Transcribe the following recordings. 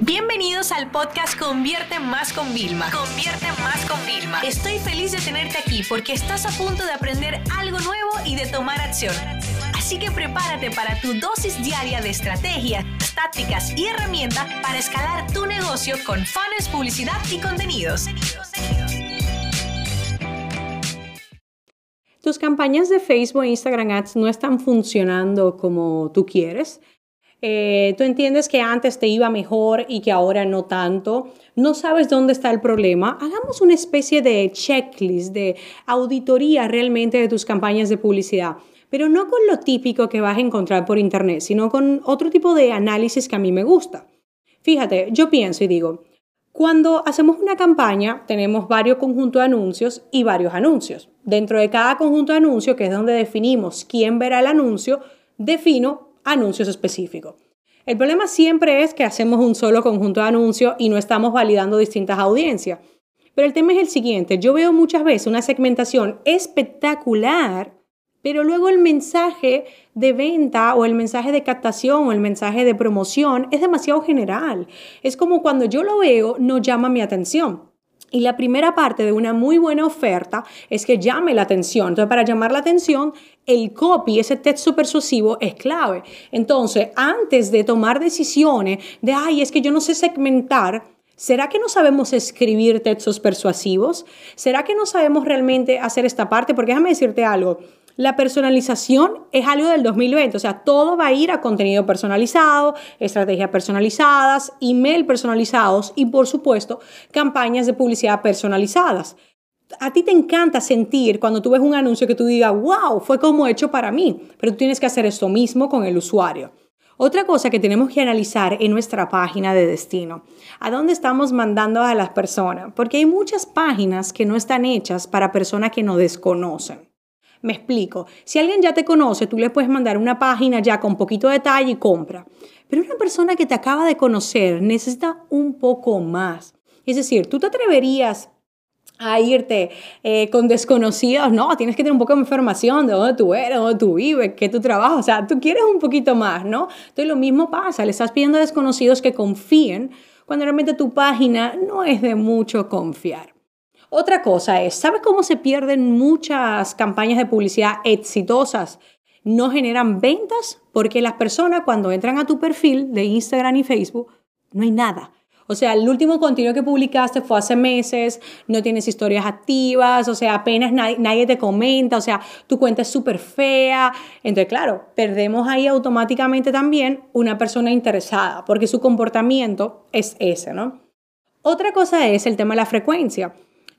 Bienvenidos al podcast Convierte Más con Vilma. Convierte Más con Vilma. Estoy feliz de tenerte aquí porque estás a punto de aprender algo nuevo y de tomar acción. Así que prepárate para tu dosis diaria de estrategias, tácticas y herramientas para escalar tu negocio con fans, publicidad y contenidos. Tus campañas de Facebook e Instagram Ads no están funcionando como tú quieres. Eh, tú entiendes que antes te iba mejor y que ahora no tanto. No sabes dónde está el problema. Hagamos una especie de checklist, de auditoría realmente de tus campañas de publicidad pero no con lo típico que vas a encontrar por internet, sino con otro tipo de análisis que a mí me gusta. Fíjate, yo pienso y digo, cuando hacemos una campaña tenemos varios conjuntos de anuncios y varios anuncios. Dentro de cada conjunto de anuncios, que es donde definimos quién verá el anuncio, defino anuncios específicos. El problema siempre es que hacemos un solo conjunto de anuncios y no estamos validando distintas audiencias. Pero el tema es el siguiente, yo veo muchas veces una segmentación espectacular pero luego el mensaje de venta o el mensaje de captación o el mensaje de promoción es demasiado general. Es como cuando yo lo veo, no llama mi atención. Y la primera parte de una muy buena oferta es que llame la atención. Entonces, para llamar la atención, el copy, ese texto persuasivo, es clave. Entonces, antes de tomar decisiones de, ay, es que yo no sé segmentar, ¿Será que no sabemos escribir textos persuasivos? ¿Será que no sabemos realmente hacer esta parte? Porque déjame decirte algo. La personalización es algo del 2020, o sea, todo va a ir a contenido personalizado, estrategias personalizadas, email personalizados y, por supuesto, campañas de publicidad personalizadas. A ti te encanta sentir cuando tú ves un anuncio que tú digas, wow, fue como hecho para mí, pero tú tienes que hacer esto mismo con el usuario. Otra cosa que tenemos que analizar en nuestra página de destino, a dónde estamos mandando a las personas, porque hay muchas páginas que no están hechas para personas que no desconocen. Me explico. Si alguien ya te conoce, tú le puedes mandar una página ya con poquito detalle y compra. Pero una persona que te acaba de conocer necesita un poco más. Es decir, tú te atreverías a irte eh, con desconocidos, no, tienes que tener un poco de información de dónde tú eres, dónde tú vives, qué tú trabajas, o sea, tú quieres un poquito más, ¿no? Entonces lo mismo pasa, le estás pidiendo a desconocidos que confíen cuando realmente tu página no es de mucho confiar. Otra cosa es, ¿sabes cómo se pierden muchas campañas de publicidad exitosas? No generan ventas porque las personas cuando entran a tu perfil de Instagram y Facebook, no hay nada. O sea, el último contenido que publicaste fue hace meses, no tienes historias activas, o sea, apenas nadie, nadie te comenta, o sea, tu cuenta es súper fea. Entonces, claro, perdemos ahí automáticamente también una persona interesada, porque su comportamiento es ese, ¿no? Otra cosa es el tema de la frecuencia.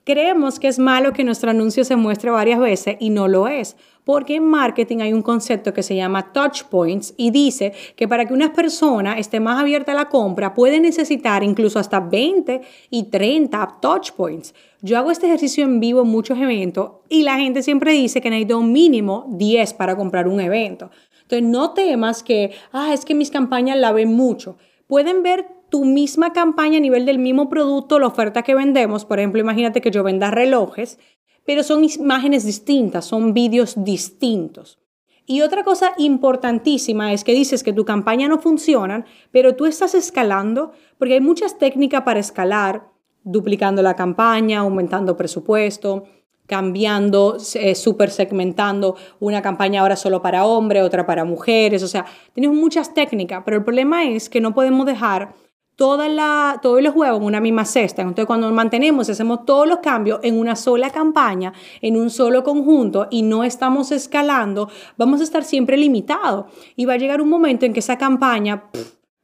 Creemos que es malo que nuestro anuncio se muestre varias veces y no lo es, porque en marketing hay un concepto que se llama touch points y dice que para que una persona esté más abierta a la compra puede necesitar incluso hasta 20 y 30 touch points. Yo hago este ejercicio en vivo en muchos eventos y la gente siempre dice que necesito mínimo 10 para comprar un evento. Entonces no temas que, ah, es que mis campañas la ven mucho. Pueden ver tu misma campaña a nivel del mismo producto, la oferta que vendemos. Por ejemplo, imagínate que yo venda relojes, pero son imágenes distintas, son vídeos distintos. Y otra cosa importantísima es que dices que tu campaña no funciona, pero tú estás escalando, porque hay muchas técnicas para escalar, duplicando la campaña, aumentando presupuesto, cambiando, eh, segmentando una campaña ahora solo para hombres, otra para mujeres, o sea, tenemos muchas técnicas, pero el problema es que no podemos dejar toda la, todos los huevos en una misma cesta. Entonces, cuando mantenemos, hacemos todos los cambios en una sola campaña, en un solo conjunto y no estamos escalando, vamos a estar siempre limitados. Y va a llegar un momento en que esa campaña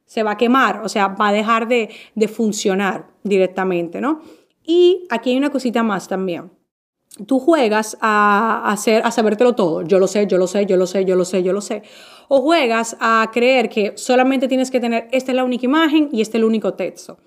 se va a quemar, o sea, va a dejar de, de funcionar directamente, ¿no? Y aquí hay una cosita más también tú juegas a, hacer, a sabértelo todo. Yo lo sé, yo lo sé, yo lo sé, yo lo sé, yo lo sé. O juegas a creer que solamente tienes que tener, esta es la única imagen y este es el único texto.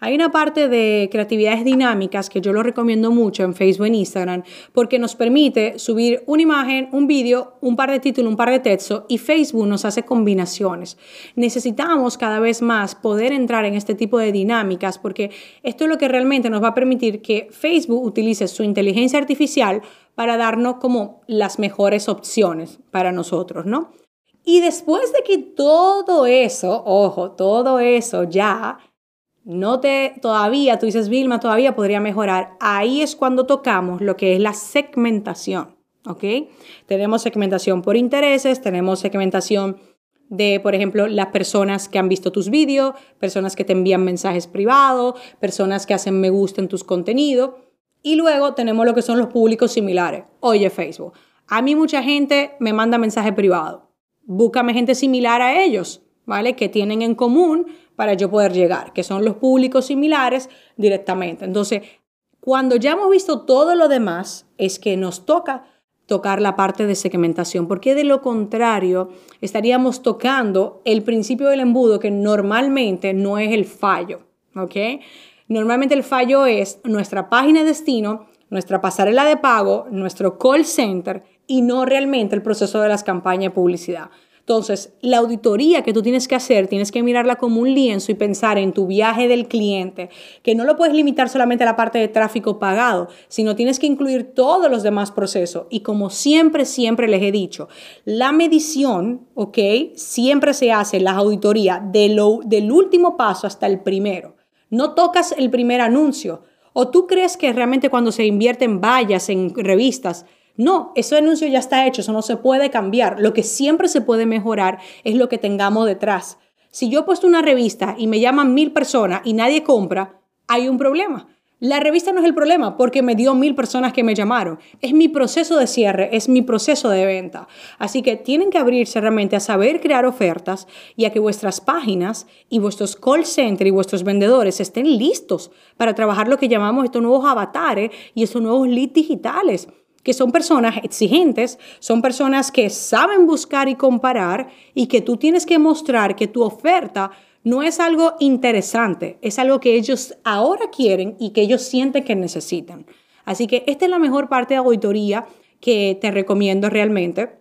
Hay una parte de creatividades dinámicas que yo lo recomiendo mucho en Facebook e Instagram porque nos permite subir una imagen, un vídeo, un par de títulos, un par de textos y Facebook nos hace combinaciones. Necesitamos cada vez más poder entrar en este tipo de dinámicas porque esto es lo que realmente nos va a permitir que Facebook utilice su inteligencia artificial para darnos como las mejores opciones para nosotros, ¿no? Y después de que todo eso, ojo, todo eso ya no te todavía, tú dices, Vilma, todavía podría mejorar. Ahí es cuando tocamos lo que es la segmentación, ¿ok? Tenemos segmentación por intereses, tenemos segmentación de, por ejemplo, las personas que han visto tus vídeos, personas que te envían mensajes privados, personas que hacen me gusta en tus contenidos. Y luego tenemos lo que son los públicos similares. Oye, Facebook, a mí mucha gente me manda mensaje privado. Búscame gente similar a ellos, ¿vale? Que tienen en común para yo poder llegar, que son los públicos similares directamente. Entonces, cuando ya hemos visto todo lo demás, es que nos toca tocar la parte de segmentación, porque de lo contrario estaríamos tocando el principio del embudo que normalmente no es el fallo, ¿ok? Normalmente el fallo es nuestra página de destino, nuestra pasarela de pago, nuestro call center y no realmente el proceso de las campañas de publicidad. Entonces, la auditoría que tú tienes que hacer, tienes que mirarla como un lienzo y pensar en tu viaje del cliente, que no lo puedes limitar solamente a la parte de tráfico pagado, sino tienes que incluir todos los demás procesos. Y como siempre, siempre les he dicho, la medición, ¿ok? Siempre se hace la auditoría del último paso hasta el primero. No tocas el primer anuncio. ¿O tú crees que realmente cuando se invierten vallas en revistas, no, ese anuncio ya está hecho, eso no se puede cambiar. Lo que siempre se puede mejorar es lo que tengamos detrás. Si yo he puesto una revista y me llaman mil personas y nadie compra, hay un problema. La revista no es el problema porque me dio mil personas que me llamaron. Es mi proceso de cierre, es mi proceso de venta. Así que tienen que abrirse realmente a saber crear ofertas y a que vuestras páginas y vuestros call center y vuestros vendedores estén listos para trabajar lo que llamamos estos nuevos avatares y estos nuevos leads digitales que son personas exigentes, son personas que saben buscar y comparar y que tú tienes que mostrar que tu oferta no es algo interesante, es algo que ellos ahora quieren y que ellos sienten que necesitan. Así que esta es la mejor parte de auditoría que te recomiendo realmente.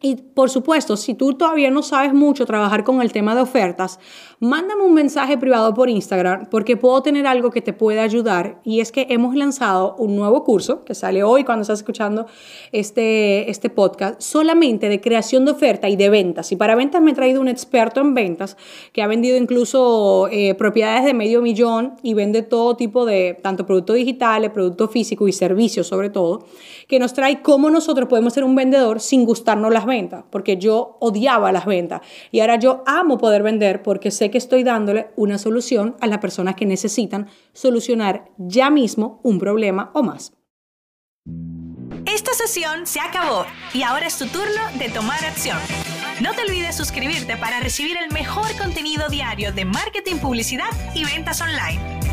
Y por supuesto, si tú todavía no sabes mucho trabajar con el tema de ofertas, mándame un mensaje privado por Instagram porque puedo tener algo que te pueda ayudar. Y es que hemos lanzado un nuevo curso que sale hoy cuando estás escuchando este, este podcast, solamente de creación de oferta y de ventas. Y para ventas me he traído un experto en ventas que ha vendido incluso eh, propiedades de medio millón y vende todo tipo de, tanto productos digitales, productos físicos y servicios sobre todo, que nos trae cómo nosotros podemos ser un vendedor sin gustarnos las ventas, porque yo odiaba las ventas y ahora yo amo poder vender porque sé que estoy dándole una solución a las personas que necesitan solucionar ya mismo un problema o más. Esta sesión se acabó y ahora es tu turno de tomar acción. No te olvides suscribirte para recibir el mejor contenido diario de marketing, publicidad y ventas online.